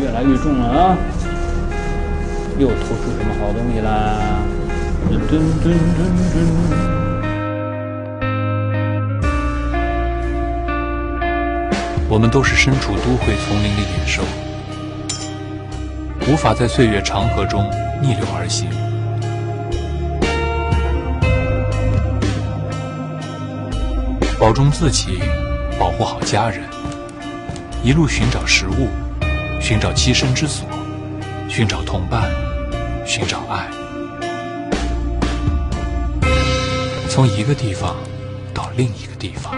越来越重了啊！又偷出什么好东西啦？我们都是身处都会丛林的野兽，无法在岁月长河中逆流而行。保重自己，保护好家人，一路寻找食物，寻找栖身之所，寻找同伴，寻找爱，从一个地方到另一个地方。